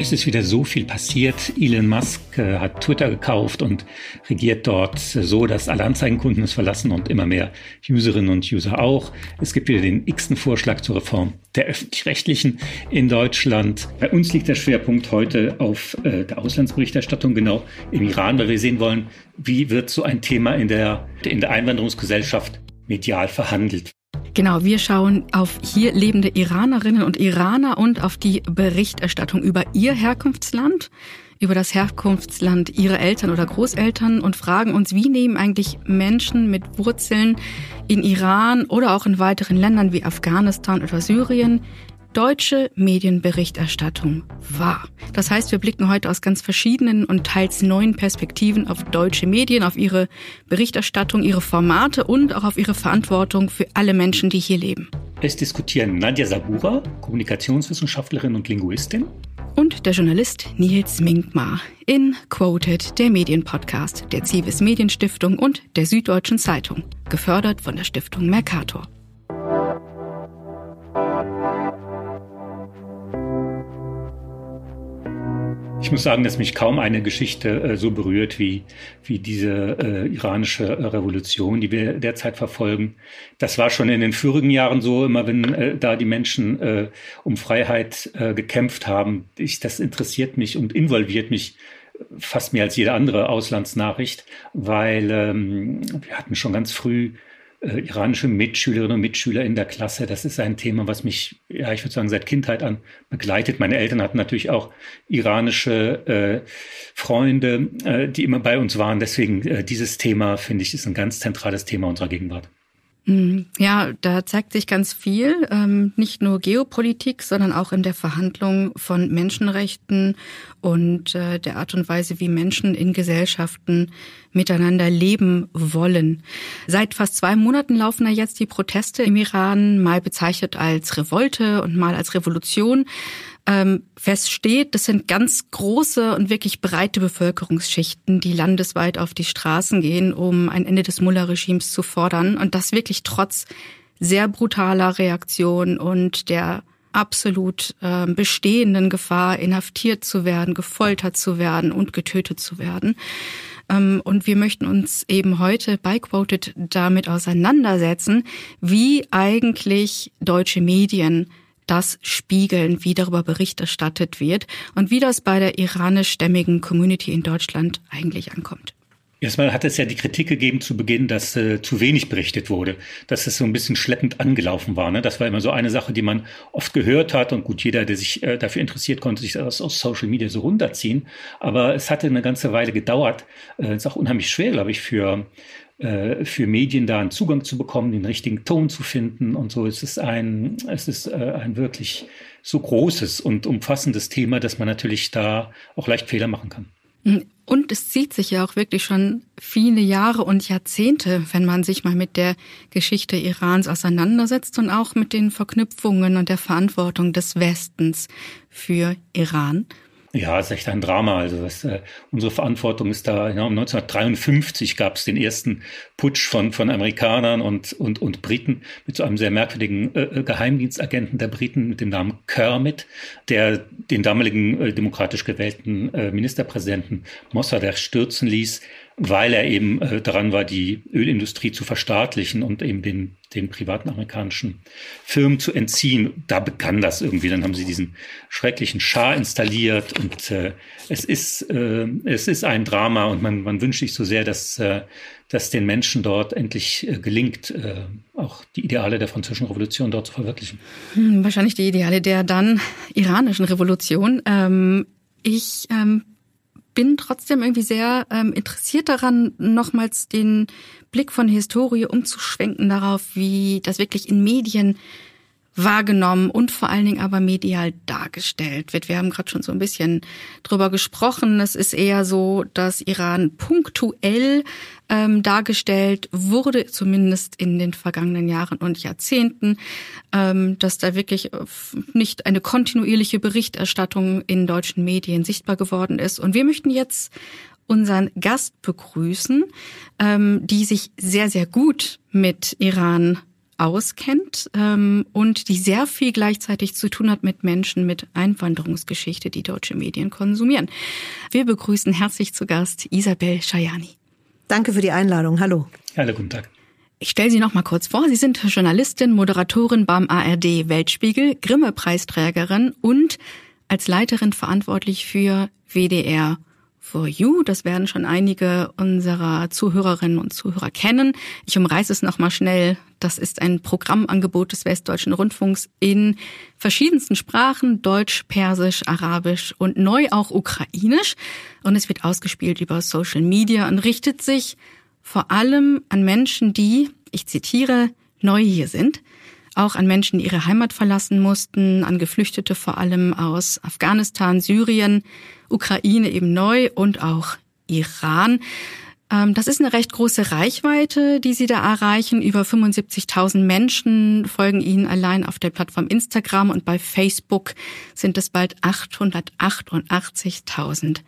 Es ist wieder so viel passiert. Elon Musk äh, hat Twitter gekauft und regiert dort so, dass alle Anzeigenkunden es verlassen und immer mehr Userinnen und User auch. Es gibt wieder den x-ten Vorschlag zur Reform der öffentlich-rechtlichen in Deutschland. Bei uns liegt der Schwerpunkt heute auf äh, der Auslandsberichterstattung, genau im Iran, weil wir sehen wollen, wie wird so ein Thema in der, in der Einwanderungsgesellschaft medial verhandelt. Genau, wir schauen auf hier lebende Iranerinnen und Iraner und auf die Berichterstattung über ihr Herkunftsland, über das Herkunftsland ihrer Eltern oder Großeltern und fragen uns, wie nehmen eigentlich Menschen mit Wurzeln in Iran oder auch in weiteren Ländern wie Afghanistan oder Syrien deutsche Medienberichterstattung wahr. Das heißt, wir blicken heute aus ganz verschiedenen und teils neuen Perspektiven auf deutsche Medien, auf ihre Berichterstattung, ihre Formate und auch auf ihre Verantwortung für alle Menschen, die hier leben. Es diskutieren Nadja Sabura, Kommunikationswissenschaftlerin und Linguistin. Und der Journalist Nils Minkmar in Quoted, der Medienpodcast der Zivis Medienstiftung und der Süddeutschen Zeitung, gefördert von der Stiftung Mercator. Ich muss sagen, dass mich kaum eine Geschichte äh, so berührt wie, wie diese äh, iranische äh, Revolution, die wir derzeit verfolgen. Das war schon in den vorigen Jahren so, immer wenn äh, da die Menschen äh, um Freiheit äh, gekämpft haben. Ich, das interessiert mich und involviert mich fast mehr als jede andere Auslandsnachricht, weil ähm, wir hatten schon ganz früh äh, iranische Mitschülerinnen und Mitschüler in der Klasse. Das ist ein Thema, was mich, ja, ich würde sagen, seit Kindheit an begleitet. Meine Eltern hatten natürlich auch iranische äh, Freunde, äh, die immer bei uns waren. Deswegen äh, dieses Thema, finde ich, ist ein ganz zentrales Thema unserer Gegenwart. Mhm. Ja, da zeigt sich ganz viel, ähm, nicht nur Geopolitik, sondern auch in der Verhandlung von Menschenrechten und äh, der Art und Weise, wie Menschen in Gesellschaften miteinander leben wollen. Seit fast zwei Monaten laufen da jetzt die Proteste im Iran, mal bezeichnet als Revolte und mal als Revolution ähm, feststeht, das sind ganz große und wirklich breite Bevölkerungsschichten, die landesweit auf die Straßen gehen, um ein Ende des Mullah-Regimes zu fordern. Und das wirklich trotz sehr brutaler Reaktion und der absolut äh, bestehenden Gefahr, inhaftiert zu werden, gefoltert zu werden und getötet zu werden. Ähm, und wir möchten uns eben heute bei Quoted damit auseinandersetzen, wie eigentlich deutsche Medien das spiegeln, wie darüber Bericht erstattet wird und wie das bei der iranischstämmigen Community in Deutschland eigentlich ankommt. Erstmal hat es ja die Kritik gegeben zu Beginn, dass äh, zu wenig berichtet wurde, dass es so ein bisschen schleppend angelaufen war. Ne? Das war immer so eine Sache, die man oft gehört hat und gut, jeder, der sich äh, dafür interessiert, konnte sich das aus Social Media so runterziehen. Aber es hatte eine ganze Weile gedauert. Äh, ist auch unheimlich schwer, glaube ich, für äh, für Medien da einen Zugang zu bekommen, den richtigen Ton zu finden und so. Es ist ein, es ist äh, ein wirklich so großes und umfassendes Thema, dass man natürlich da auch leicht Fehler machen kann. Mhm. Und es zieht sich ja auch wirklich schon viele Jahre und Jahrzehnte, wenn man sich mal mit der Geschichte Irans auseinandersetzt und auch mit den Verknüpfungen und der Verantwortung des Westens für Iran. Ja, es ist echt ein Drama. Also das, äh, unsere Verantwortung ist da. Ja, 1953 gab es den ersten Putsch von von Amerikanern und und und Briten mit so einem sehr merkwürdigen äh, äh, Geheimdienstagenten der Briten mit dem Namen Kermit, der den damaligen äh, demokratisch gewählten äh, Ministerpräsidenten Mossadegh stürzen ließ weil er eben äh, daran war, die Ölindustrie zu verstaatlichen und eben den, den privaten amerikanischen Firmen zu entziehen. Da begann das irgendwie. Dann haben sie diesen schrecklichen Schar installiert und äh, es ist äh, es ist ein Drama und man man wünscht sich so sehr, dass äh, dass den Menschen dort endlich äh, gelingt, äh, auch die Ideale der französischen Revolution dort zu verwirklichen. Hm, wahrscheinlich die Ideale der dann iranischen Revolution. Ähm, ich ähm, bin trotzdem irgendwie sehr ähm, interessiert daran, nochmals den Blick von Historie umzuschwenken darauf, wie das wirklich in Medien wahrgenommen und vor allen Dingen aber medial dargestellt wird. Wir haben gerade schon so ein bisschen drüber gesprochen. Es ist eher so, dass Iran punktuell ähm, dargestellt wurde, zumindest in den vergangenen Jahren und Jahrzehnten, ähm, dass da wirklich nicht eine kontinuierliche Berichterstattung in deutschen Medien sichtbar geworden ist. Und wir möchten jetzt unseren Gast begrüßen, ähm, die sich sehr, sehr gut mit Iran auskennt ähm, und die sehr viel gleichzeitig zu tun hat mit Menschen mit Einwanderungsgeschichte, die deutsche Medien konsumieren. Wir begrüßen herzlich zu Gast Isabel Schajani. Danke für die Einladung. Hallo. Hallo, guten Tag. Ich stelle Sie noch mal kurz vor. Sie sind Journalistin, Moderatorin beim ARD Weltspiegel, Grimme-Preisträgerin und als Leiterin verantwortlich für WDR for You. Das werden schon einige unserer Zuhörerinnen und Zuhörer kennen. Ich umreiße es noch mal schnell. Das ist ein Programmangebot des Westdeutschen Rundfunks in verschiedensten Sprachen, Deutsch, Persisch, Arabisch und neu auch Ukrainisch. Und es wird ausgespielt über Social Media und richtet sich vor allem an Menschen, die, ich zitiere, neu hier sind, auch an Menschen, die ihre Heimat verlassen mussten, an Geflüchtete vor allem aus Afghanistan, Syrien, Ukraine eben neu und auch Iran. Ähm, das ist eine recht große Reichweite, die Sie da erreichen. Über 75.000 Menschen folgen Ihnen allein auf der Plattform Instagram und bei Facebook sind es bald 888.000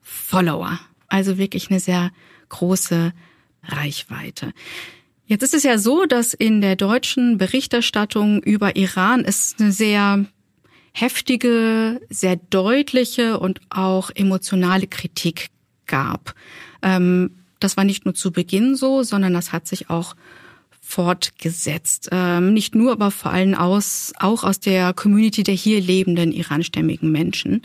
Follower. Also wirklich eine sehr große Reichweite. Jetzt ist es ja so, dass in der deutschen Berichterstattung über Iran es eine sehr heftige, sehr deutliche und auch emotionale Kritik gab. Ähm, das war nicht nur zu Beginn so, sondern das hat sich auch fortgesetzt. Ähm, nicht nur, aber vor allem aus, auch aus der Community der hier lebenden iranstämmigen Menschen.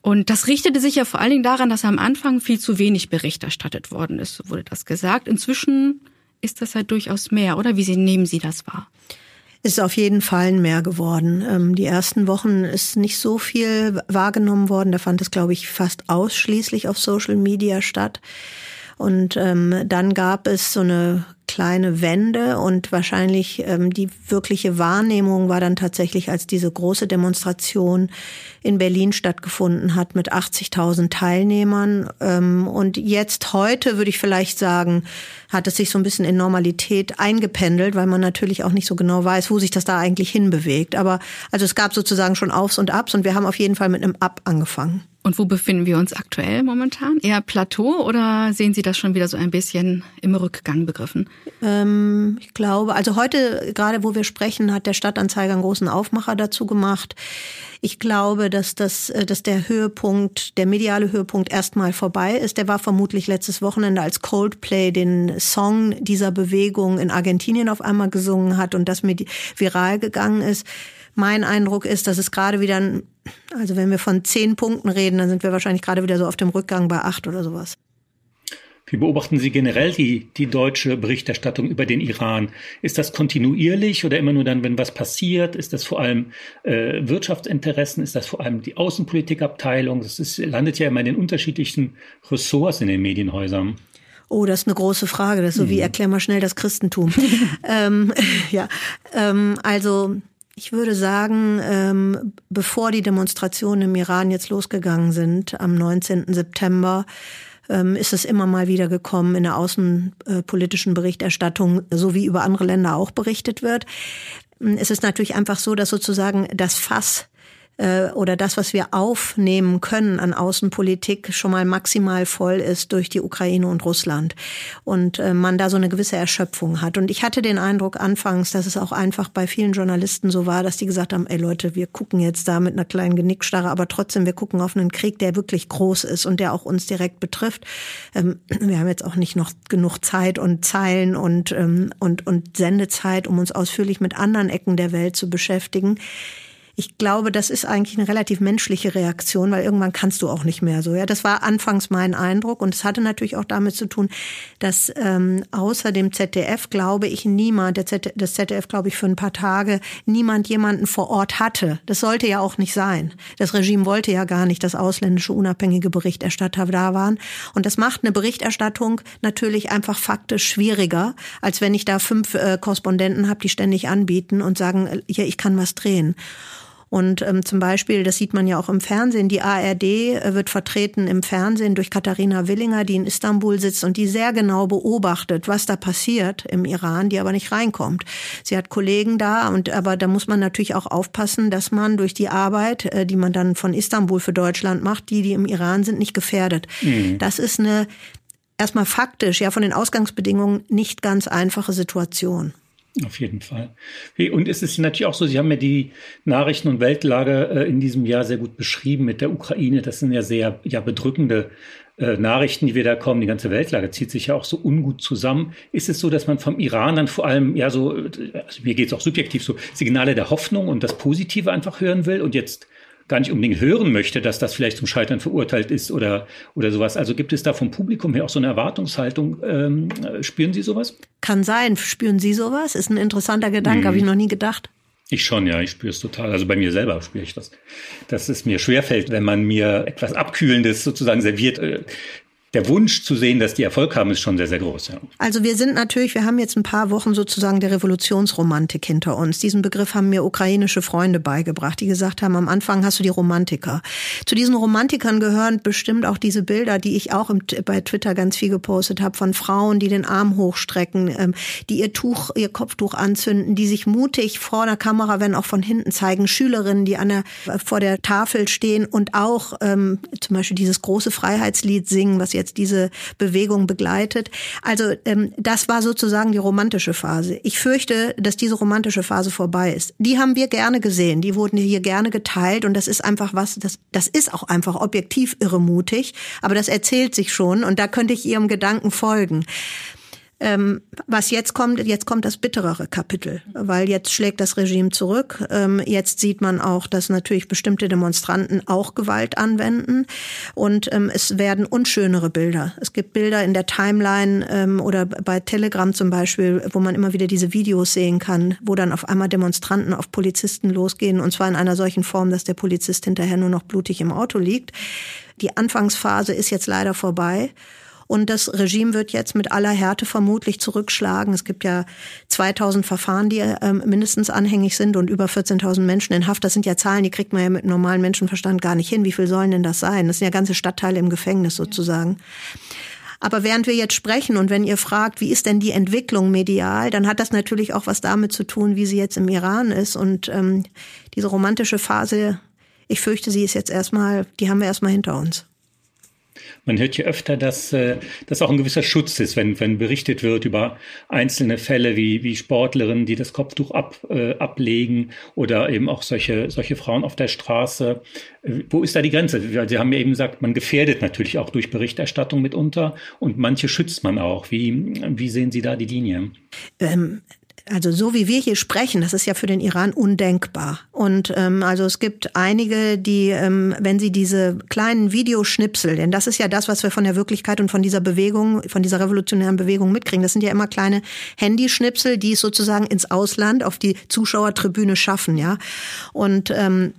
Und das richtete sich ja vor allen Dingen daran, dass am Anfang viel zu wenig Bericht erstattet worden ist, so wurde das gesagt. Inzwischen ist das ja durchaus mehr, oder? Wie nehmen Sie das wahr? Ist auf jeden Fall mehr geworden. Ähm, die ersten Wochen ist nicht so viel wahrgenommen worden. Da fand es, glaube ich, fast ausschließlich auf Social Media statt. Und ähm, dann gab es so eine kleine Wende und wahrscheinlich ähm, die wirkliche Wahrnehmung war dann tatsächlich, als diese große Demonstration in Berlin stattgefunden hat mit 80.000 Teilnehmern. Ähm, und jetzt heute würde ich vielleicht sagen, hat es sich so ein bisschen in Normalität eingependelt, weil man natürlich auch nicht so genau weiß, wo sich das da eigentlich hinbewegt. Aber also es gab sozusagen schon Aufs und Abs und wir haben auf jeden Fall mit einem Up angefangen. Und wo befinden wir uns aktuell momentan? Eher Plateau oder sehen Sie das schon wieder so ein bisschen im Rückgang begriffen? Ähm, ich glaube, also heute, gerade wo wir sprechen, hat der Stadtanzeiger einen großen Aufmacher dazu gemacht. Ich glaube, dass das, äh, dass der Höhepunkt, der mediale Höhepunkt erstmal vorbei ist. Der war vermutlich letztes Wochenende, als Coldplay den Song dieser Bewegung in Argentinien auf einmal gesungen hat und das viral gegangen ist. Mein Eindruck ist, dass es gerade wieder, also wenn wir von zehn Punkten reden, dann sind wir wahrscheinlich gerade wieder so auf dem Rückgang bei acht oder sowas. Wie beobachten Sie generell die, die deutsche Berichterstattung über den Iran? Ist das kontinuierlich oder immer nur dann, wenn was passiert? Ist das vor allem äh, Wirtschaftsinteressen? Ist das vor allem die Außenpolitikabteilung? Das ist, landet ja immer in den unterschiedlichsten Ressorts in den Medienhäusern. Oh, das ist eine große Frage. Das ist so wie, mhm. erklär mal schnell das Christentum. ähm, ja, ähm, also ich würde sagen, ähm, bevor die Demonstrationen im Iran jetzt losgegangen sind, am 19. September, ähm, ist es immer mal wieder gekommen in der außenpolitischen Berichterstattung, so wie über andere Länder auch berichtet wird. Es ist natürlich einfach so, dass sozusagen das Fass äh, oder das, was wir aufnehmen können an Außenpolitik, schon mal maximal voll ist durch die Ukraine und Russland. Und äh, man da so eine gewisse Erschöpfung hat. Und ich hatte den Eindruck anfangs, dass es auch einfach bei vielen Journalisten so war, dass die gesagt haben, ey Leute, wir gucken jetzt da mit einer kleinen Genickstarre, aber trotzdem, wir gucken auf einen Krieg, der wirklich groß ist und der auch uns direkt betrifft. Ähm, wir haben jetzt auch nicht noch genug Zeit und Zeilen und, ähm, und, und Sendezeit, um uns ausführlich mit anderen Ecken der Welt zu beschäftigen ich glaube, das ist eigentlich eine relativ menschliche Reaktion, weil irgendwann kannst du auch nicht mehr so. Ja, das war anfangs mein Eindruck und es hatte natürlich auch damit zu tun, dass ähm, außer dem ZDF glaube ich niemand, der ZDF, das ZDF glaube ich für ein paar Tage niemand jemanden vor Ort hatte. Das sollte ja auch nicht sein. Das Regime wollte ja gar nicht, dass ausländische unabhängige Berichterstatter da waren und das macht eine Berichterstattung natürlich einfach faktisch schwieriger, als wenn ich da fünf äh, Korrespondenten habe, die ständig anbieten und sagen, äh, ja, ich kann was drehen. Und ähm, zum Beispiel, das sieht man ja auch im Fernsehen, die ARD äh, wird vertreten im Fernsehen durch Katharina Willinger, die in Istanbul sitzt und die sehr genau beobachtet, was da passiert im Iran, die aber nicht reinkommt. Sie hat Kollegen da und aber da muss man natürlich auch aufpassen, dass man durch die Arbeit, äh, die man dann von Istanbul für Deutschland macht, die, die im Iran sind, nicht gefährdet. Mhm. Das ist eine erstmal faktisch, ja von den Ausgangsbedingungen nicht ganz einfache Situation. Auf jeden Fall. Und es ist natürlich auch so, Sie haben ja die Nachrichten- und Weltlage äh, in diesem Jahr sehr gut beschrieben mit der Ukraine. Das sind ja sehr ja, bedrückende äh, Nachrichten, die wir da kommen. Die ganze Weltlage zieht sich ja auch so ungut zusammen. Ist es so, dass man vom Iran dann vor allem, ja so, also mir geht es auch subjektiv so, Signale der Hoffnung und das Positive einfach hören will und jetzt gar nicht unbedingt hören möchte, dass das vielleicht zum Scheitern verurteilt ist oder, oder sowas. Also gibt es da vom Publikum her auch so eine Erwartungshaltung? Ähm, spüren Sie sowas? Kann sein. Spüren Sie sowas? Ist ein interessanter Gedanke, mhm. habe ich noch nie gedacht. Ich schon, ja, ich spüre es total. Also bei mir selber spüre ich das, dass es mir schwerfällt, wenn man mir etwas Abkühlendes sozusagen serviert, äh, der Wunsch zu sehen, dass die Erfolg haben, ist schon sehr, sehr groß. Ja. Also wir sind natürlich, wir haben jetzt ein paar Wochen sozusagen der Revolutionsromantik hinter uns. Diesen Begriff haben mir ukrainische Freunde beigebracht, die gesagt haben, am Anfang hast du die Romantiker. Zu diesen Romantikern gehören bestimmt auch diese Bilder, die ich auch im, bei Twitter ganz viel gepostet habe, von Frauen, die den Arm hochstrecken, ähm, die ihr Tuch, ihr Kopftuch anzünden, die sich mutig vor der Kamera, wenn auch von hinten zeigen, Schülerinnen, die an der, vor der Tafel stehen und auch ähm, zum Beispiel dieses große Freiheitslied singen, was jetzt diese Bewegung begleitet. Also ähm, das war sozusagen die romantische Phase. Ich fürchte, dass diese romantische Phase vorbei ist. Die haben wir gerne gesehen, die wurden hier gerne geteilt und das ist einfach was, das, das ist auch einfach objektiv irremutig, aber das erzählt sich schon und da könnte ich Ihrem Gedanken folgen. Ähm, was jetzt kommt, jetzt kommt das bitterere Kapitel, weil jetzt schlägt das Regime zurück. Ähm, jetzt sieht man auch, dass natürlich bestimmte Demonstranten auch Gewalt anwenden und ähm, es werden unschönere Bilder. Es gibt Bilder in der Timeline ähm, oder bei Telegram zum Beispiel, wo man immer wieder diese Videos sehen kann, wo dann auf einmal Demonstranten auf Polizisten losgehen und zwar in einer solchen Form, dass der Polizist hinterher nur noch blutig im Auto liegt. Die Anfangsphase ist jetzt leider vorbei. Und das Regime wird jetzt mit aller Härte vermutlich zurückschlagen. Es gibt ja 2000 Verfahren, die ähm, mindestens anhängig sind und über 14.000 Menschen in Haft. Das sind ja Zahlen, die kriegt man ja mit normalen Menschenverstand gar nicht hin. Wie viel sollen denn das sein? Das sind ja ganze Stadtteile im Gefängnis sozusagen. Aber während wir jetzt sprechen und wenn ihr fragt, wie ist denn die Entwicklung medial, dann hat das natürlich auch was damit zu tun, wie sie jetzt im Iran ist. Und ähm, diese romantische Phase, ich fürchte, sie ist jetzt erstmal, die haben wir erstmal hinter uns. Man hört ja öfter, dass äh, das auch ein gewisser Schutz ist, wenn, wenn berichtet wird über einzelne Fälle wie, wie Sportlerinnen, die das Kopftuch ab, äh, ablegen oder eben auch solche, solche Frauen auf der Straße. Äh, wo ist da die Grenze? Sie haben ja eben gesagt, man gefährdet natürlich auch durch Berichterstattung mitunter und manche schützt man auch. Wie, wie sehen Sie da die Linie? Ähm, also so wie wir hier sprechen, das ist ja für den Iran undenkbar. Und ähm, also es gibt einige, die, ähm, wenn sie diese kleinen Videoschnipsel, denn das ist ja das, was wir von der Wirklichkeit und von dieser Bewegung, von dieser revolutionären Bewegung mitkriegen, das sind ja immer kleine Handyschnipsel, die es sozusagen ins Ausland auf die Zuschauertribüne schaffen, ja. Und ähm,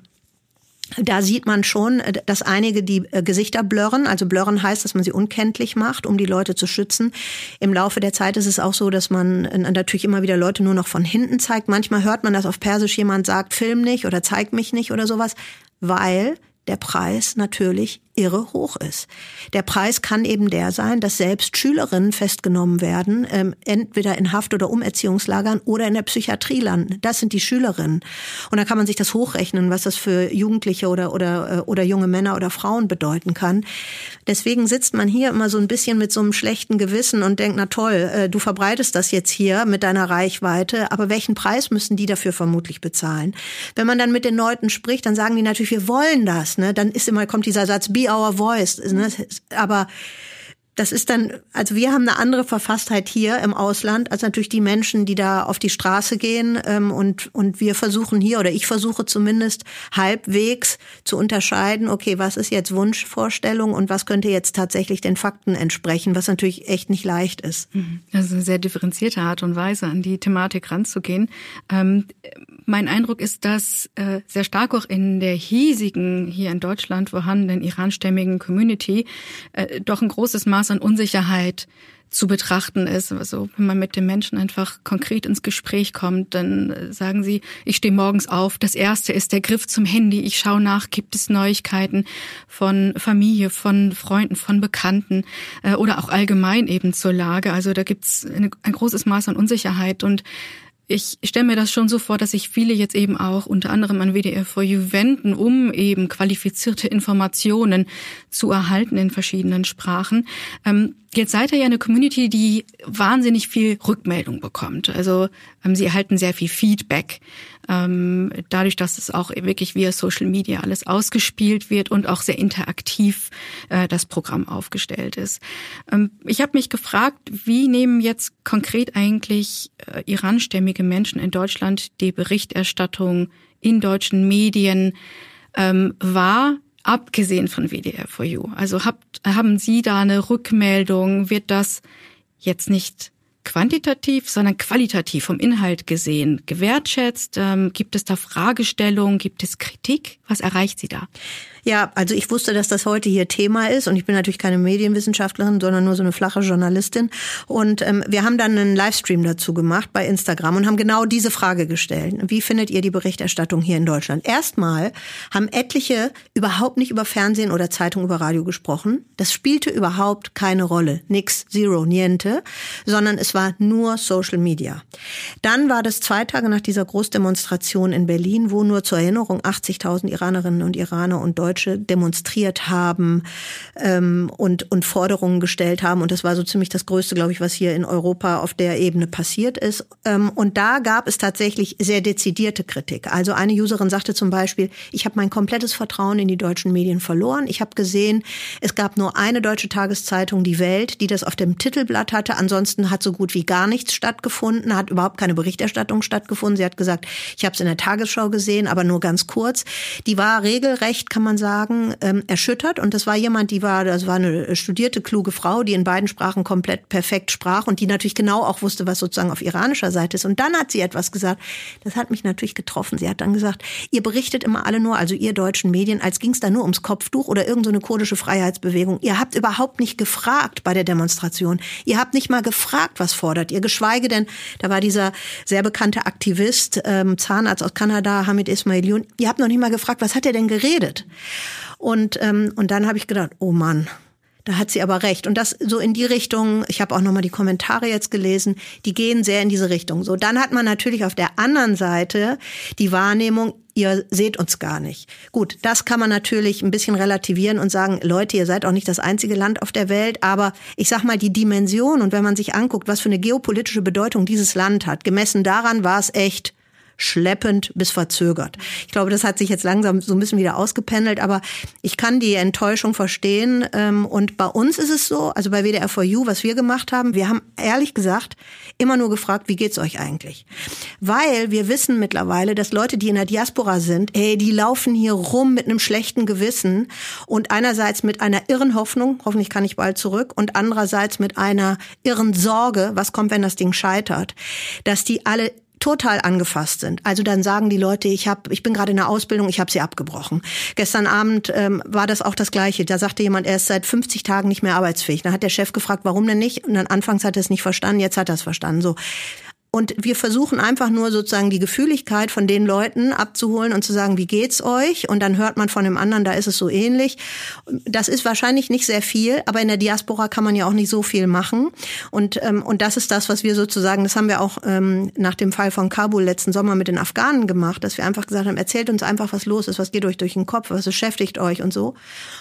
da sieht man schon, äh, dass einige die äh, Gesichter blurren. Also blurren heißt, dass man sie unkenntlich macht, um die Leute zu schützen. Im Laufe der Zeit ist es auch so, dass man äh, natürlich immer wieder Leute nur noch von hinten zeigt. Manchmal hört man, dass auf Persisch jemand sagt, film nicht oder zeig mich nicht oder sowas, weil der Preis natürlich irre hoch ist. Der Preis kann eben der sein, dass selbst Schülerinnen festgenommen werden, ähm, entweder in Haft- oder Umerziehungslagern oder in der Psychiatrie landen. Das sind die Schülerinnen. Und da kann man sich das hochrechnen, was das für Jugendliche oder, oder, äh, oder junge Männer oder Frauen bedeuten kann. Deswegen sitzt man hier immer so ein bisschen mit so einem schlechten Gewissen und denkt, na toll, äh, du verbreitest das jetzt hier mit deiner Reichweite, aber welchen Preis müssen die dafür vermutlich bezahlen? Wenn man dann mit den Leuten spricht, dann sagen die natürlich, wir wollen das. Ne? Dann ist immer, kommt dieser Satz, our voice. Ne? Aber das ist dann, also wir haben eine andere Verfasstheit hier im Ausland als natürlich die Menschen, die da auf die Straße gehen. Ähm, und, und wir versuchen hier, oder ich versuche zumindest halbwegs zu unterscheiden, okay, was ist jetzt Wunschvorstellung und was könnte jetzt tatsächlich den Fakten entsprechen, was natürlich echt nicht leicht ist. Also eine sehr differenzierte Art und Weise, an die Thematik ranzugehen. Ähm, mein Eindruck ist, dass äh, sehr stark auch in der hiesigen, hier in Deutschland vorhandenen iranstämmigen Community äh, doch ein großes Maß an Unsicherheit zu betrachten ist. Also wenn man mit den Menschen einfach konkret ins Gespräch kommt, dann äh, sagen sie, ich stehe morgens auf. Das erste ist der Griff zum Handy. Ich schaue nach, gibt es Neuigkeiten von Familie, von Freunden, von Bekannten äh, oder auch allgemein eben zur Lage. Also da gibt es ein großes Maß an Unsicherheit und ich stelle mir das schon so vor, dass sich viele jetzt eben auch unter anderem an WDR for You wenden, um eben qualifizierte Informationen zu erhalten in verschiedenen Sprachen. Ähm, Jetzt seid ihr ja eine Community, die wahnsinnig viel Rückmeldung bekommt. Also ähm, sie erhalten sehr viel Feedback. Ähm, dadurch, dass es auch wirklich via Social Media alles ausgespielt wird und auch sehr interaktiv äh, das Programm aufgestellt ist. Ähm, ich habe mich gefragt, wie nehmen jetzt konkret eigentlich äh, iranstämmige Menschen in Deutschland die Berichterstattung in deutschen Medien ähm, wahr? abgesehen von WDR for You? Also habt, haben Sie da eine Rückmeldung? Wird das jetzt nicht quantitativ, sondern qualitativ vom Inhalt gesehen gewertschätzt? Ähm, gibt es da Fragestellungen? Gibt es Kritik? Was erreicht Sie da? Ja, also ich wusste, dass das heute hier Thema ist und ich bin natürlich keine Medienwissenschaftlerin, sondern nur so eine flache Journalistin. Und ähm, wir haben dann einen Livestream dazu gemacht bei Instagram und haben genau diese Frage gestellt. Wie findet ihr die Berichterstattung hier in Deutschland? Erstmal haben etliche überhaupt nicht über Fernsehen oder Zeitung über Radio gesprochen. Das spielte überhaupt keine Rolle. Nix, zero, niente, sondern es war nur Social Media. Dann war das zwei Tage nach dieser Großdemonstration in Berlin, wo nur zur Erinnerung 80.000 Iranerinnen und Iraner und Deutsche Deutsche demonstriert haben ähm, und, und Forderungen gestellt haben. Und das war so ziemlich das Größte, glaube ich, was hier in Europa auf der Ebene passiert ist. Ähm, und da gab es tatsächlich sehr dezidierte Kritik. Also eine Userin sagte zum Beispiel, ich habe mein komplettes Vertrauen in die deutschen Medien verloren. Ich habe gesehen, es gab nur eine deutsche Tageszeitung, die Welt, die das auf dem Titelblatt hatte. Ansonsten hat so gut wie gar nichts stattgefunden, hat überhaupt keine Berichterstattung stattgefunden. Sie hat gesagt, ich habe es in der Tagesschau gesehen, aber nur ganz kurz. Die war regelrecht, kann man sagen, ähm, erschüttert. Und das war jemand, die war, das war eine studierte, kluge Frau, die in beiden Sprachen komplett perfekt sprach und die natürlich genau auch wusste, was sozusagen auf iranischer Seite ist. Und dann hat sie etwas gesagt, das hat mich natürlich getroffen. Sie hat dann gesagt, ihr berichtet immer alle nur, also ihr deutschen Medien, als ging es da nur ums Kopftuch oder irgendeine so kurdische Freiheitsbewegung. Ihr habt überhaupt nicht gefragt bei der Demonstration. Ihr habt nicht mal gefragt, was fordert ihr, geschweige denn, da war dieser sehr bekannte Aktivist, ähm, Zahnarzt aus Kanada, Hamid Ismailion, ihr habt noch nicht mal gefragt, was hat er denn geredet? Und, ähm, und dann habe ich gedacht, oh Mann, da hat sie aber recht. Und das so in die Richtung, ich habe auch nochmal die Kommentare jetzt gelesen, die gehen sehr in diese Richtung. So, dann hat man natürlich auf der anderen Seite die Wahrnehmung, ihr seht uns gar nicht. Gut, das kann man natürlich ein bisschen relativieren und sagen, Leute, ihr seid auch nicht das einzige Land auf der Welt, aber ich sag mal, die Dimension und wenn man sich anguckt, was für eine geopolitische Bedeutung dieses Land hat, gemessen daran war es echt schleppend bis verzögert. Ich glaube, das hat sich jetzt langsam so ein bisschen wieder ausgependelt, aber ich kann die Enttäuschung verstehen. Ähm, und bei uns ist es so, also bei WDR 4U, was wir gemacht haben, wir haben ehrlich gesagt immer nur gefragt, wie geht's euch eigentlich? Weil wir wissen mittlerweile, dass Leute, die in der Diaspora sind, ey, die laufen hier rum mit einem schlechten Gewissen und einerseits mit einer irren Hoffnung, hoffentlich kann ich bald zurück, und andererseits mit einer irren Sorge, was kommt, wenn das Ding scheitert, dass die alle total angefasst sind. Also dann sagen die Leute, ich habe, ich bin gerade in der Ausbildung, ich habe sie abgebrochen. Gestern Abend ähm, war das auch das Gleiche. Da sagte jemand, er ist seit 50 Tagen nicht mehr arbeitsfähig. Dann hat der Chef gefragt, warum denn nicht? Und dann anfangs hat er es nicht verstanden, jetzt hat er es verstanden. So. Und wir versuchen einfach nur sozusagen die Gefühligkeit von den Leuten abzuholen und zu sagen, wie geht's euch? Und dann hört man von dem anderen, da ist es so ähnlich. Das ist wahrscheinlich nicht sehr viel, aber in der Diaspora kann man ja auch nicht so viel machen. Und, ähm, und das ist das, was wir sozusagen, das haben wir auch ähm, nach dem Fall von Kabul letzten Sommer mit den Afghanen gemacht, dass wir einfach gesagt haben, erzählt uns einfach, was los ist, was geht euch durch den Kopf, was beschäftigt euch und so.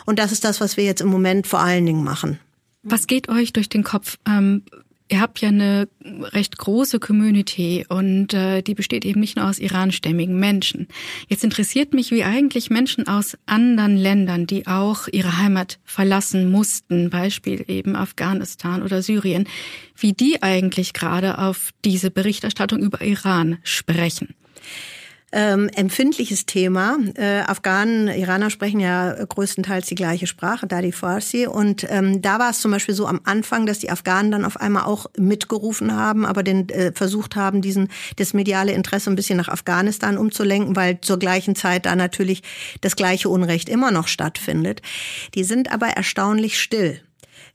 Und das ist das, was wir jetzt im Moment vor allen Dingen machen. Was geht euch durch den Kopf? Ähm, Ihr habt ja eine recht große Community und äh, die besteht eben nicht nur aus iranstämmigen Menschen. Jetzt interessiert mich, wie eigentlich Menschen aus anderen Ländern, die auch ihre Heimat verlassen mussten, Beispiel eben Afghanistan oder Syrien, wie die eigentlich gerade auf diese Berichterstattung über Iran sprechen ähm, empfindliches Thema. Äh, Afghanen, Iraner sprechen ja größtenteils die gleiche Sprache, da die Farsi. Und ähm, da war es zum Beispiel so am Anfang, dass die Afghanen dann auf einmal auch mitgerufen haben, aber den äh, versucht haben, diesen das mediale Interesse ein bisschen nach Afghanistan umzulenken, weil zur gleichen Zeit da natürlich das gleiche Unrecht immer noch stattfindet. Die sind aber erstaunlich still.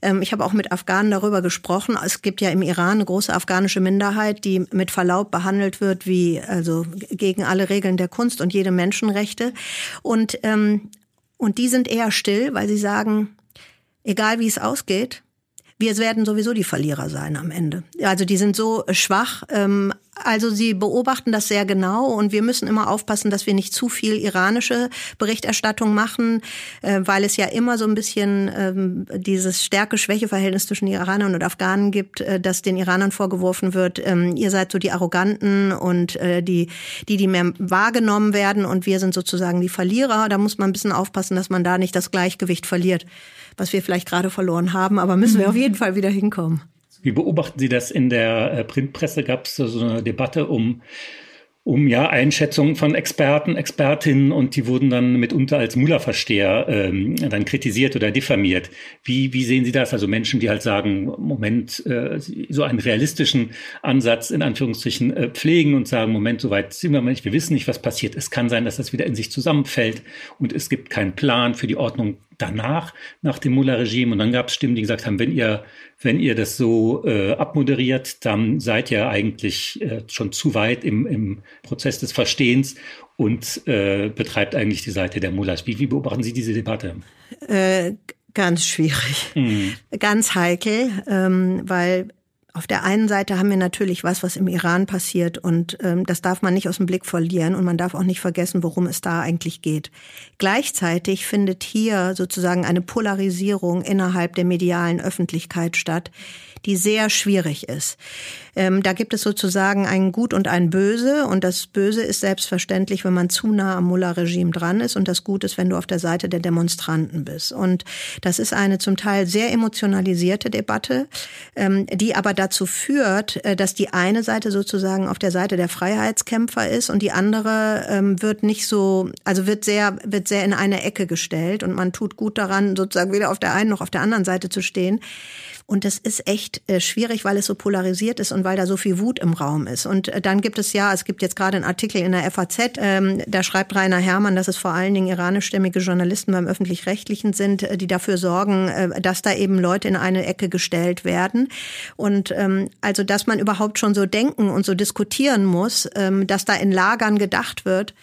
Ähm, ich habe auch mit Afghanen darüber gesprochen. Es gibt ja im Iran eine große afghanische Minderheit, die mit Verlaub behandelt wird wie also gegen alle Regeln der Kunst und jede Menschenrechte. Und ähm, und die sind eher still, weil sie sagen, egal wie es ausgeht, wir werden sowieso die Verlierer sein am Ende. Also die sind so schwach, ähm, Also Sie beobachten das sehr genau und wir müssen immer aufpassen, dass wir nicht zu viel iranische Berichterstattung machen, äh, weil es ja immer so ein bisschen ähm, dieses Stärke-Schwäche-Verhältnis zwischen Iranern und Afghanen gibt, äh, dass den Iranern vorgeworfen wird, ähm, ihr seid so die Arroganten und äh, die, die, die mehr wahrgenommen werden und wir sind sozusagen die Verlierer. Da muss man ein bisschen aufpassen, dass man da nicht das Gleichgewicht verliert, was wir vielleicht gerade verloren haben, aber müssen wir mhm. auf jeden Fall wieder hinkommen. Wie beobachten Sie das in der äh, Printpresse? Gab es so eine Debatte um um ja Einschätzungen von Experten, Expertinnen und die wurden dann mitunter als Mullerversteher ähm, dann kritisiert oder diffamiert. Wie, wie sehen Sie das? Also Menschen, die halt sagen, Moment, äh, so einen realistischen Ansatz in Anführungsstrichen äh, pflegen und sagen, Moment, soweit sind wir nicht, wir wissen nicht, was passiert. Es kann sein, dass das wieder in sich zusammenfällt und es gibt keinen Plan für die Ordnung danach, nach dem Mullah-Regime. Und dann gab es Stimmen, die gesagt haben, wenn ihr, wenn ihr das so äh, abmoderiert, dann seid ihr eigentlich äh, schon zu weit im, im Prozess des Verstehens und äh, betreibt eigentlich die Seite der Mullahs. Wie, wie beobachten Sie diese Debatte? Äh, ganz schwierig, mhm. ganz heikel, ähm, weil auf der einen Seite haben wir natürlich was, was im Iran passiert und ähm, das darf man nicht aus dem Blick verlieren und man darf auch nicht vergessen, worum es da eigentlich geht. Gleichzeitig findet hier sozusagen eine Polarisierung innerhalb der medialen Öffentlichkeit statt, die sehr schwierig ist. Ähm, da gibt es sozusagen ein Gut und ein Böse und das Böse ist selbstverständlich, wenn man zu nah am Mullah-Regime dran ist und das Gut ist, wenn du auf der Seite der Demonstranten bist. Und das ist eine zum Teil sehr emotionalisierte Debatte, ähm, die aber dazu führt, äh, dass die eine Seite sozusagen auf der Seite der Freiheitskämpfer ist und die andere ähm, wird nicht so, also wird sehr, wird sehr in eine Ecke gestellt und man tut gut daran, sozusagen weder auf der einen noch auf der anderen Seite zu stehen. Und das ist echt äh, schwierig, weil es so polarisiert ist und weil da so viel Wut im Raum ist. Und äh, dann gibt es ja, es gibt jetzt gerade einen Artikel in der FAZ, ähm, da schreibt Rainer Herrmann, dass es vor allen Dingen iranischstämmige Journalisten beim öffentlich-rechtlichen sind, äh, die dafür sorgen, äh, dass da eben Leute in eine Ecke gestellt werden. Und ähm, also, dass man überhaupt schon so denken und so diskutieren muss, ähm, dass da in Lagern gedacht wird,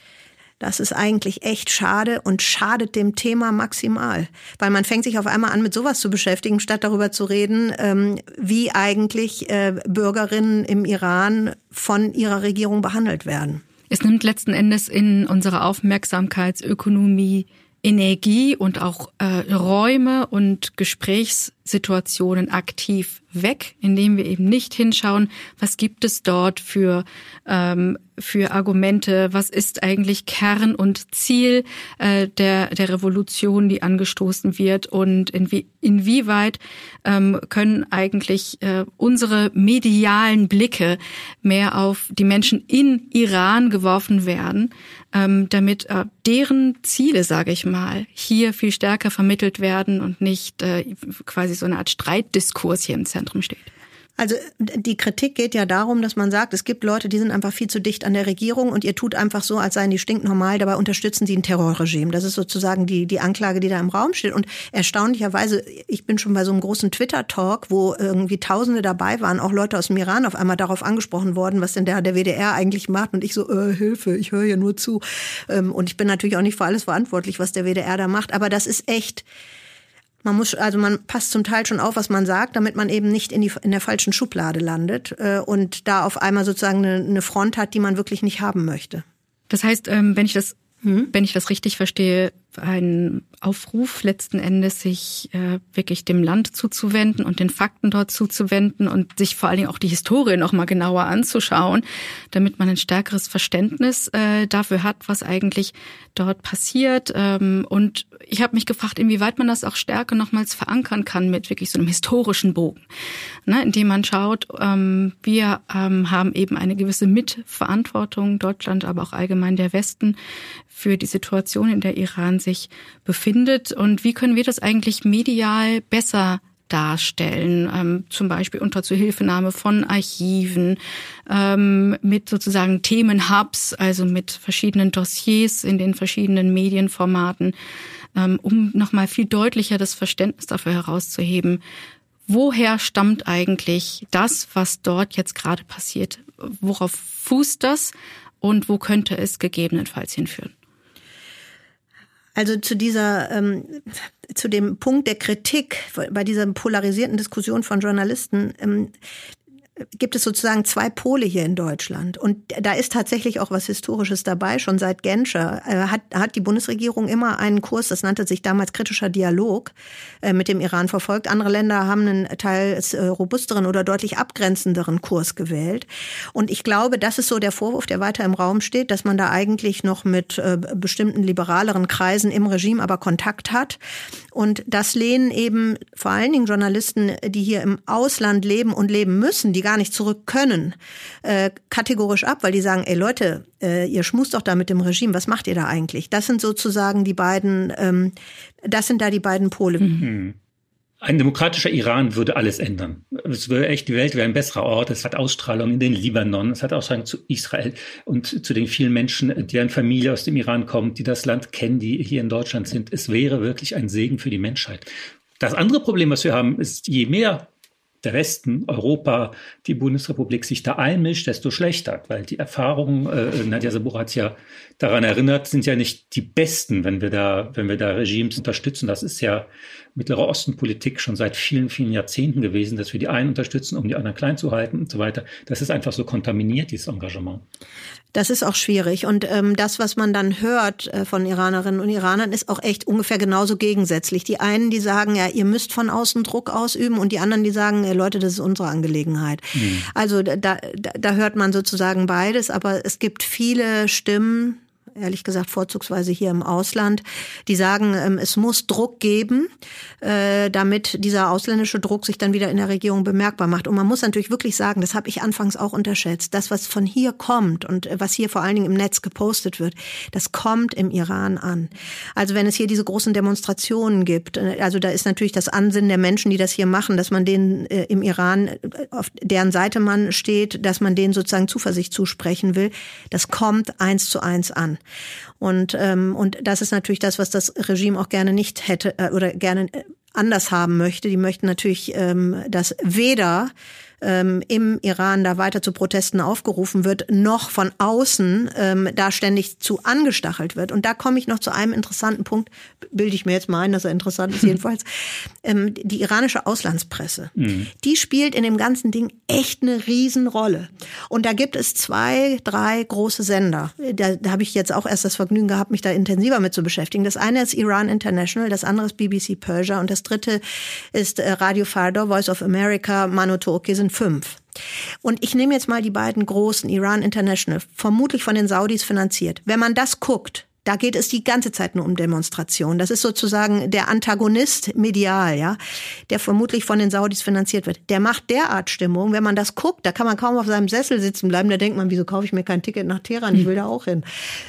das ist eigentlich echt schade und schadet dem Thema maximal. Weil man fängt sich auf einmal an, mit sowas zu beschäftigen, statt darüber zu reden, ähm, wie eigentlich äh, Bürgerinnen im Iran von ihrer Regierung behandelt werden. Es nimmt letzten Endes in unserer Aufmerksamkeitsökonomie Energie und auch äh, Räume und Gesprächssituationen aktiv weg, indem wir eben nicht hinschauen, was gibt es dort für ähm, für Argumente, was ist eigentlich Kern und Ziel äh, der der Revolution, die angestoßen wird und inwie, inwieweit ähm, können eigentlich äh, unsere medialen Blicke mehr auf die Menschen in Iran geworfen werden, ähm, damit äh, deren Ziele, sage ich mal, hier viel stärker vermittelt werden und nicht äh, quasi so eine Art Streitdiskurs hier im Zentrum steht. Also die Kritik geht ja darum, dass man sagt, es gibt Leute, die sind einfach viel zu dicht an der Regierung und ihr tut einfach so, als seien die stinknormal, dabei unterstützen sie ein Terrorregime. Das ist sozusagen die, die Anklage, die da im Raum steht. Und erstaunlicherweise, ich bin schon bei so einem großen Twitter-Talk, wo irgendwie Tausende dabei waren, auch Leute aus dem Iran auf einmal darauf angesprochen worden, was denn der, der WDR eigentlich macht. Und ich so, äh, Hilfe, ich höre hier nur zu. Ähm, und ich bin natürlich auch nicht für alles verantwortlich, was der WDR da macht. Aber das ist echt man muss, also man passt zum Teil schon auf, was man sagt, damit man eben nicht in, die, in der falschen Schublade landet äh, und da auf einmal sozusagen eine, eine Front hat, die man wirklich nicht haben möchte. Das heißt, ähm, wenn ich das, hm? wenn ich das richtig verstehe, ein Aufruf letzten Endes, sich äh, wirklich dem Land zuzuwenden und den Fakten dort zuzuwenden und sich vor allen Dingen auch die Historie noch mal genauer anzuschauen, damit man ein stärkeres Verständnis äh, dafür hat, was eigentlich dort passiert. Ähm, und ich habe mich gefragt, inwieweit man das auch stärker nochmals verankern kann mit wirklich so einem historischen Bogen, ne, indem man schaut, ähm, wir ähm, haben eben eine gewisse Mitverantwortung, Deutschland, aber auch allgemein der Westen, für die Situation, in der Iran sich befindet und wie können wir das eigentlich medial besser darstellen, ähm, zum Beispiel unter Zuhilfenahme von Archiven, ähm, mit sozusagen Themenhubs, also mit verschiedenen Dossiers in den verschiedenen Medienformaten, ähm, um nochmal viel deutlicher das Verständnis dafür herauszuheben, woher stammt eigentlich das, was dort jetzt gerade passiert? Worauf fußt das und wo könnte es gegebenenfalls hinführen? Also zu dieser, ähm, zu dem Punkt der Kritik bei dieser polarisierten Diskussion von Journalisten. Ähm, gibt es sozusagen zwei Pole hier in Deutschland. Und da ist tatsächlich auch was Historisches dabei. Schon seit Genscher äh, hat, hat die Bundesregierung immer einen Kurs, das nannte sich damals kritischer Dialog, äh, mit dem Iran verfolgt. Andere Länder haben einen teils äh, robusteren oder deutlich abgrenzenderen Kurs gewählt. Und ich glaube, das ist so der Vorwurf, der weiter im Raum steht, dass man da eigentlich noch mit bestimmten liberaleren Kreisen im Regime aber Kontakt hat. Und das lehnen eben vor allen Dingen Journalisten, die hier im Ausland leben und leben müssen, die gar nicht zurück können, äh, kategorisch ab, weil die sagen, ey Leute, äh, ihr schmust doch da mit dem Regime, was macht ihr da eigentlich? Das sind sozusagen die beiden, ähm, das sind da die beiden Pole. Mhm. Ein demokratischer Iran würde alles ändern. Es wäre echt, die Welt wäre ein besserer Ort. Es hat Ausstrahlung in den Libanon, es hat Ausstrahlung zu Israel und zu den vielen Menschen, deren Familie aus dem Iran kommt, die das Land kennen, die hier in Deutschland sind. Es wäre wirklich ein Segen für die Menschheit. Das andere Problem, was wir haben, ist, je mehr der Westen, Europa, die Bundesrepublik sich da einmischt, desto schlechter, weil die Erfahrungen, äh, Nadja Sabur hat ja daran erinnert, sind ja nicht die besten, wenn wir da, wenn wir da Regimes unterstützen. Das ist ja Mittlerer Osten-Politik schon seit vielen, vielen Jahrzehnten gewesen, dass wir die einen unterstützen, um die anderen klein zu halten und so weiter. Das ist einfach so kontaminiert, dieses Engagement. Das ist auch schwierig. Und ähm, das, was man dann hört äh, von Iranerinnen und Iranern, ist auch echt ungefähr genauso gegensätzlich. Die einen, die sagen, ja, ihr müsst von außen Druck ausüben und die anderen, die sagen, ey, Leute, das ist unsere Angelegenheit. Mhm. Also da, da, da hört man sozusagen beides, aber es gibt viele Stimmen, ehrlich gesagt vorzugsweise hier im Ausland, die sagen, ähm, es muss Druck geben, äh, damit dieser ausländische Druck sich dann wieder in der Regierung bemerkbar macht. Und man muss natürlich wirklich sagen, das habe ich anfangs auch unterschätzt, das, was von hier kommt und was hier vor allen Dingen im Netz gepostet wird, das kommt im Iran an. Also wenn es hier diese großen Demonstrationen gibt, äh, also da ist natürlich das Ansinnen der Menschen, die das hier machen, dass man denen äh, im Iran, auf deren Seite man steht, dass man denen sozusagen Zuversicht zusprechen will, das kommt eins zu eins an. Und, ähm, und das ist natürlich das, was das Regime auch gerne nicht hätte äh, oder gerne äh, anders haben möchte. Die möchten natürlich, ähm, dass weder ähm, im Iran da weiter zu Protesten aufgerufen wird, noch von außen ähm, da ständig zu angestachelt wird. Und da komme ich noch zu einem interessanten Punkt, bilde ich mir jetzt mal ein, dass er interessant ist jedenfalls. Ähm, die iranische Auslandspresse, mhm. die spielt in dem ganzen Ding echt eine Riesenrolle. Und da gibt es zwei, drei große Sender. Da, da habe ich jetzt auch erst das Vergnügen gehabt, mich da intensiver mit zu beschäftigen. Das eine ist Iran International, das andere ist BBC Persia und das dritte ist äh, Radio Fardo, Voice of America, Mano Turki sind fünf. Und ich nehme jetzt mal die beiden großen, Iran International, vermutlich von den Saudis finanziert. Wenn man das guckt, da geht es die ganze Zeit nur um Demonstrationen. Das ist sozusagen der Antagonist medial, ja, der vermutlich von den Saudis finanziert wird. Der macht derart Stimmung, wenn man das guckt, da kann man kaum auf seinem Sessel sitzen bleiben. Da denkt man, wieso kaufe ich mir kein Ticket nach Teheran? Ich will da auch hin.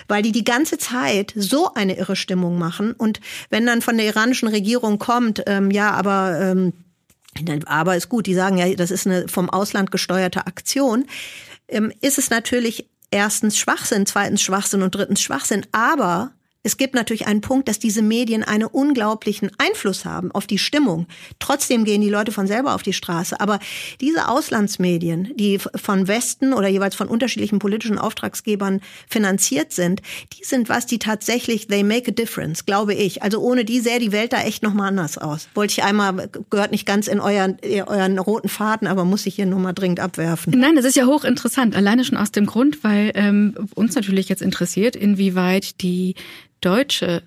Weil die die ganze Zeit so eine irre Stimmung machen. Und wenn dann von der iranischen Regierung kommt, ähm, ja, aber ähm, aber ist gut, die sagen ja, das ist eine vom Ausland gesteuerte Aktion, ähm, ist es natürlich erstens Schwachsinn, zweitens Schwachsinn und drittens Schwachsinn. Aber es gibt natürlich einen Punkt, dass diese Medien einen unglaublichen Einfluss haben auf die Stimmung. Trotzdem gehen die Leute von selber auf die Straße. Aber diese Auslandsmedien, die von Westen oder jeweils von unterschiedlichen politischen Auftragsgebern finanziert sind, die sind was, die tatsächlich, they make a difference, glaube ich. Also ohne die sähe die Welt da echt nochmal anders aus. Wollte ich einmal, gehört nicht ganz in euren, in euren roten Faden, aber muss ich hier nur mal dringend abwerfen. Nein, das ist ja hochinteressant. Alleine schon aus dem Grund, weil ähm, uns natürlich jetzt interessiert, inwieweit die deutsche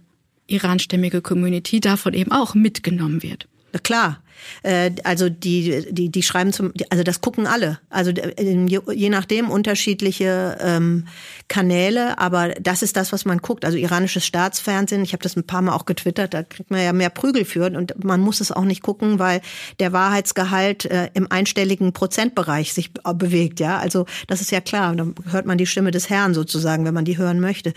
iranstämmige Community davon eben auch mitgenommen wird. Na klar. Äh, also die, die, die schreiben zum, also das gucken alle. Also äh, je nachdem unterschiedliche ähm, Kanäle, aber das ist das, was man guckt. Also iranisches Staatsfernsehen, ich habe das ein paar Mal auch getwittert, da kriegt man ja mehr Prügel für und man muss es auch nicht gucken, weil der Wahrheitsgehalt äh, im einstelligen Prozentbereich sich bewegt. Ja, also das ist ja klar. Dann hört man die Stimme des Herrn sozusagen, wenn man die hören möchte.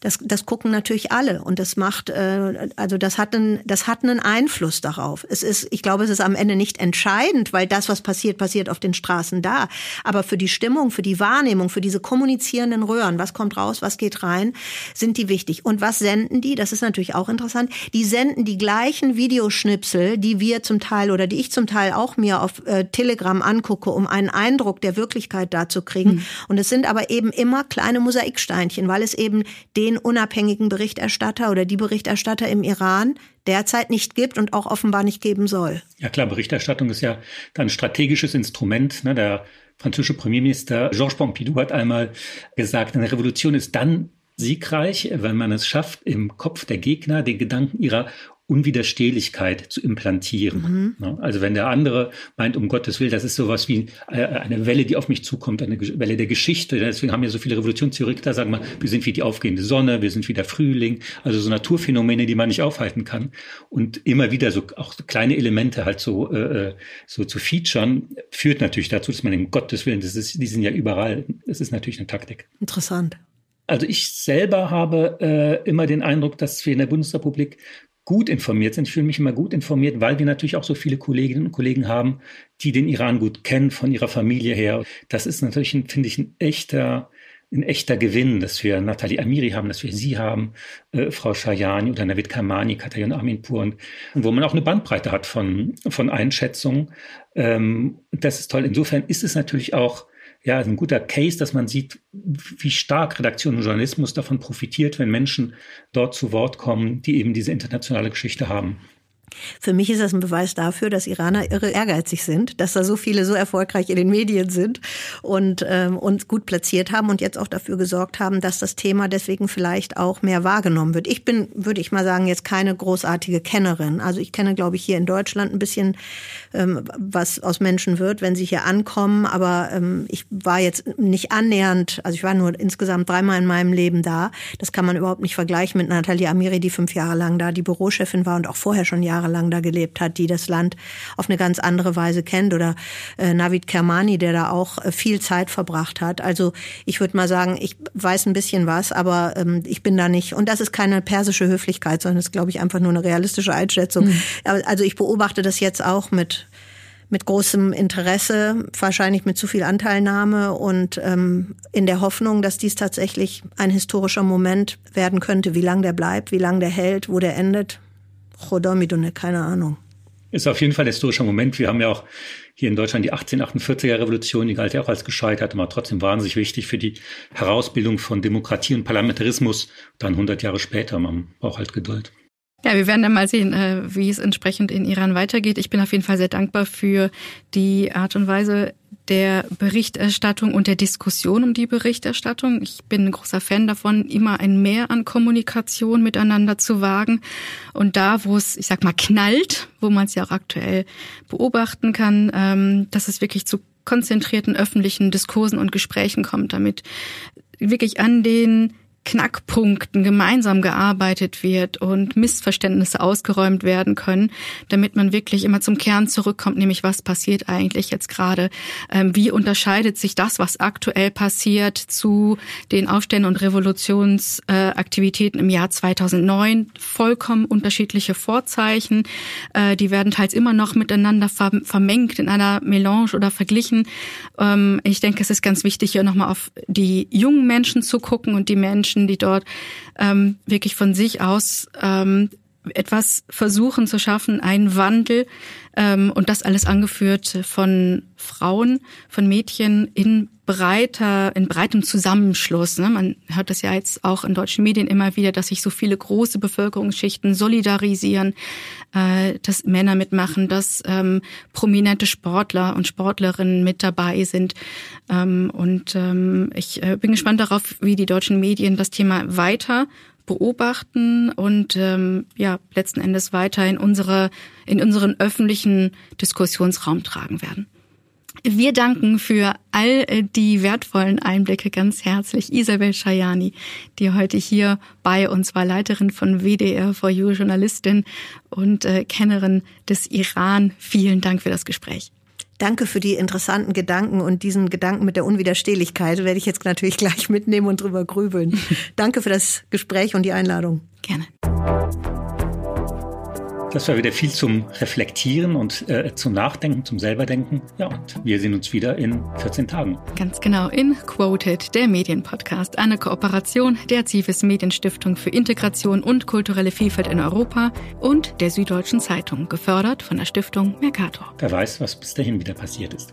Das, das gucken natürlich alle und das macht, äh, also das hat einen, das hat einen Einfluss darauf. Es ist, ich glaube, es ist am Ende nicht entscheidend, weil das, was passiert, passiert auf den Straßen da. Aber für die Stimmung, für die Wahrnehmung, für diese kommunizierenden Röhren, was kommt raus, was geht rein, sind die wichtig. Und was senden die? Das ist natürlich auch interessant. Die senden die gleichen Videoschnipsel, die wir zum Teil oder die ich zum Teil auch mir auf äh, Telegram angucke, um einen Eindruck der Wirklichkeit da zu kriegen. Mhm. Und es sind aber eben immer kleine Mosaiksteinchen, weil es eben den unabhängigen Berichterstatter oder die Berichterstatter im Iran derzeit nicht gibt und auch offenbar nicht geben soll. Ja klar, Berichterstattung ist ja ein strategisches Instrument. Ne? Der französische Premierminister Georges Pompidou hat einmal gesagt, eine Revolution ist dann siegreich, wenn man es schafft, im Kopf der Gegner den Gedanken ihrer Unwiderstehlichkeit zu implantieren. Mhm. Also wenn der andere meint, um Gottes Willen, das ist sowas wie äh, eine Welle, die auf mich zukommt, eine Welle der Geschichte. Deswegen haben ja so viele Revolutionstheoretiker sagen mal, wir sind wie die aufgehende Sonne, wir sind wie der Frühling. Also so Naturphänomene, die man nicht aufhalten kann. Und immer wieder so auch kleine Elemente halt so, äh, äh, so zu featuren, führt natürlich dazu, dass man um Gottes Willen, das ist, die sind ja überall. Das ist natürlich eine Taktik. Interessant. Also ich selber habe äh, immer den Eindruck, dass wir in der Bundesrepublik gut informiert sind. Ich fühle mich immer gut informiert, weil wir natürlich auch so viele Kolleginnen und Kollegen haben, die den Iran gut kennen von ihrer Familie her. Das ist natürlich, finde ich, ein echter, ein echter Gewinn, dass wir Nathalie Amiri haben, dass wir Sie haben, äh, Frau Shayani oder Navid Kamani, Katayan Aminpur und, und wo man auch eine Bandbreite hat von, von Einschätzungen. Ähm, das ist toll. Insofern ist es natürlich auch ja, ein guter Case, dass man sieht, wie stark Redaktion und Journalismus davon profitiert, wenn Menschen dort zu Wort kommen, die eben diese internationale Geschichte haben. Für mich ist das ein Beweis dafür, dass Iraner irre ehrgeizig sind, dass da so viele so erfolgreich in den Medien sind und ähm, uns gut platziert haben und jetzt auch dafür gesorgt haben, dass das Thema deswegen vielleicht auch mehr wahrgenommen wird. Ich bin, würde ich mal sagen, jetzt keine großartige Kennerin. Also ich kenne, glaube ich, hier in Deutschland ein bisschen, ähm, was aus Menschen wird, wenn sie hier ankommen. Aber ähm, ich war jetzt nicht annähernd, also ich war nur insgesamt dreimal in meinem Leben da. Das kann man überhaupt nicht vergleichen mit Natalia Amiri, die fünf Jahre lang da die Bürochefin war und auch vorher schon Jahre jahrelang da gelebt hat, die das Land auf eine ganz andere Weise kennt. Oder äh, Navid Kermani, der da auch äh, viel Zeit verbracht hat. Also ich würde mal sagen, ich weiß ein bisschen was, aber ähm, ich bin da nicht. Und das ist keine persische Höflichkeit, sondern ist, glaube ich, einfach nur eine realistische Einschätzung. Mhm. Also ich beobachte das jetzt auch mit mit großem Interesse, wahrscheinlich mit zu viel Anteilnahme und ähm, in der Hoffnung, dass dies tatsächlich ein historischer Moment werden könnte. Wie lang der bleibt, wie lang der hält, wo der endet, Chodomidone, keine Ahnung. Ist auf jeden Fall ein historischer Moment. Wir haben ja auch hier in Deutschland die 1848er Revolution, die galt ja auch als gescheitert, aber trotzdem wahnsinnig wichtig für die Herausbildung von Demokratie und Parlamentarismus. Dann 100 Jahre später, man braucht halt Geduld. Ja, wir werden dann mal sehen, äh, wie es entsprechend in Iran weitergeht. Ich bin auf jeden Fall sehr dankbar für die Art und Weise der Berichterstattung und der Diskussion um die Berichterstattung. Ich bin ein großer Fan davon, immer ein Mehr an Kommunikation miteinander zu wagen. Und da, wo es, ich sag mal, knallt, wo man es ja auch aktuell beobachten kann, ähm, dass es wirklich zu konzentrierten öffentlichen Diskursen und Gesprächen kommt, damit wirklich an den Knackpunkten gemeinsam gearbeitet wird und Missverständnisse ausgeräumt werden können, damit man wirklich immer zum Kern zurückkommt, nämlich was passiert eigentlich jetzt gerade? Ähm, wie unterscheidet sich das, was aktuell passiert, zu den Aufständen und Revolutionsaktivitäten im Jahr 2009? Vollkommen unterschiedliche Vorzeichen. Äh, die werden teils immer noch miteinander vermengt in einer Melange oder verglichen. Ähm, ich denke, es ist ganz wichtig, hier nochmal auf die jungen Menschen zu gucken und die Menschen, Menschen, die dort ähm, wirklich von sich aus ähm, etwas versuchen zu schaffen, einen Wandel ähm, und das alles angeführt von Frauen, von Mädchen in breiter, in breitem Zusammenschluss. Ne? Man hört das ja jetzt auch in deutschen Medien immer wieder, dass sich so viele große Bevölkerungsschichten solidarisieren, äh, dass Männer mitmachen, dass ähm, prominente Sportler und Sportlerinnen mit dabei sind. Ähm, und ähm, ich äh, bin gespannt darauf, wie die deutschen Medien das Thema weiter beobachten und ähm, ja letzten Endes weiter in unsere in unseren öffentlichen Diskussionsraum tragen werden. Wir danken für all die wertvollen Einblicke ganz herzlich Isabel Schajani, die heute hier bei uns war, Leiterin von WDR for You, Journalistin und äh, Kennerin des Iran. Vielen Dank für das Gespräch. Danke für die interessanten Gedanken und diesen Gedanken mit der Unwiderstehlichkeit werde ich jetzt natürlich gleich mitnehmen und drüber grübeln. Danke für das Gespräch und die Einladung. Gerne. Das war wieder viel zum Reflektieren und äh, zum Nachdenken, zum selberdenken. Ja, und wir sehen uns wieder in 14 Tagen. Ganz genau, in Quoted, der Medienpodcast, eine Kooperation der Zivis Medienstiftung für Integration und kulturelle Vielfalt in Europa und der Süddeutschen Zeitung, gefördert von der Stiftung Mercator. Wer weiß, was bis dahin wieder passiert ist.